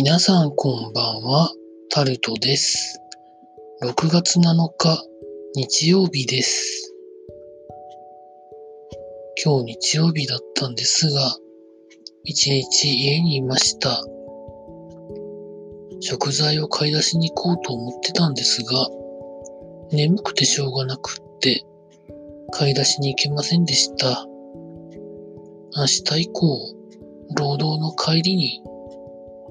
皆さんこんばんは、タルトです。6月7日、日曜日です。今日日曜日だったんですが、一日家にいました。食材を買い出しに行こうと思ってたんですが、眠くてしょうがなくって、買い出しに行けませんでした。明日以降、労働の帰りに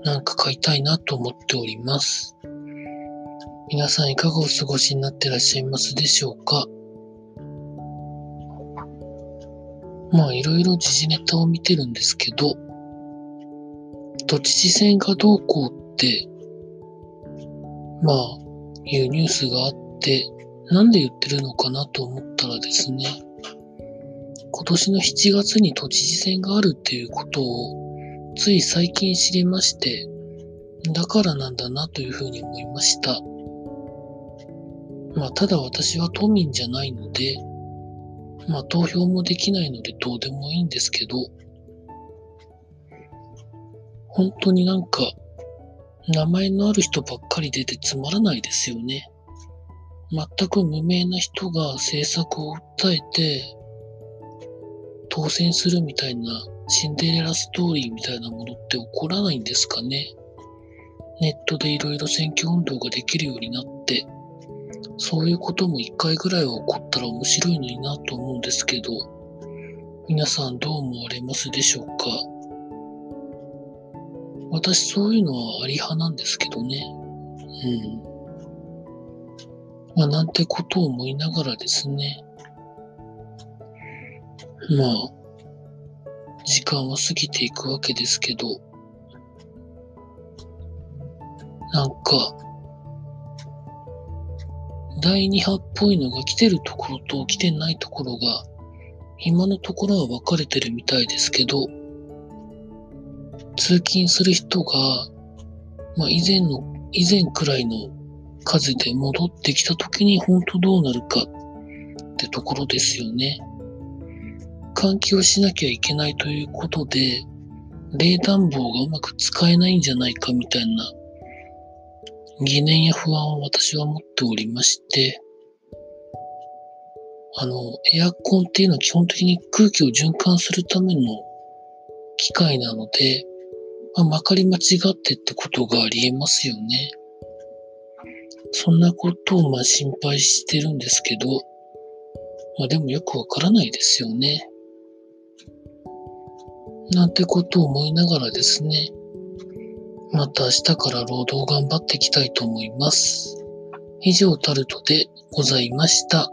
なんか買いたいなと思っております。皆さんいかがお過ごしになってらっしゃいますでしょうか？まあいろいろ時事ネタを見てるんですけど、都知事選がどうこうって、まあいうニュースがあって、なんで言ってるのかなと思ったらですね、今年の7月に都知事選があるっていうことをつい最近知りまして、だからなんだなというふうに思いました。まあ、ただ私は都民じゃないので、まあ、投票もできないのでどうでもいいんですけど、本当になんか、名前のある人ばっかり出てつまらないですよね。全く無名な人が政策を訴えて、当選するみたいなシンデレラストーリーみたいなものって起こらないんですかね？ネットでいろいろ選挙運動ができるようになって、そういうことも一回ぐらいは起こったら面白いのになと思うんですけど、皆さんどう思われますでしょうか？私そういうのはあり派なんですけどね。うん。まあなんてことを思いながらですね。まあ、時間は過ぎていくわけですけど、なんか、第2波っぽいのが来てるところと来てないところが、今のところは分かれてるみたいですけど、通勤する人が、まあ以前の、以前くらいの数で戻ってきた時に本当どうなるかってところですよね。換気をしなきゃいけないということで、冷暖房がうまく使えないんじゃないかみたいな疑念や不安を私は持っておりまして、あの、エアコンっていうのは基本的に空気を循環するための機械なので、まあ、まかり間違ってってことがあり得ますよね。そんなことをまあ心配してるんですけど、まあでもよくわからないですよね。なんてことを思いながらですね、また明日から労働頑張っていきたいと思います。以上タルトでございました。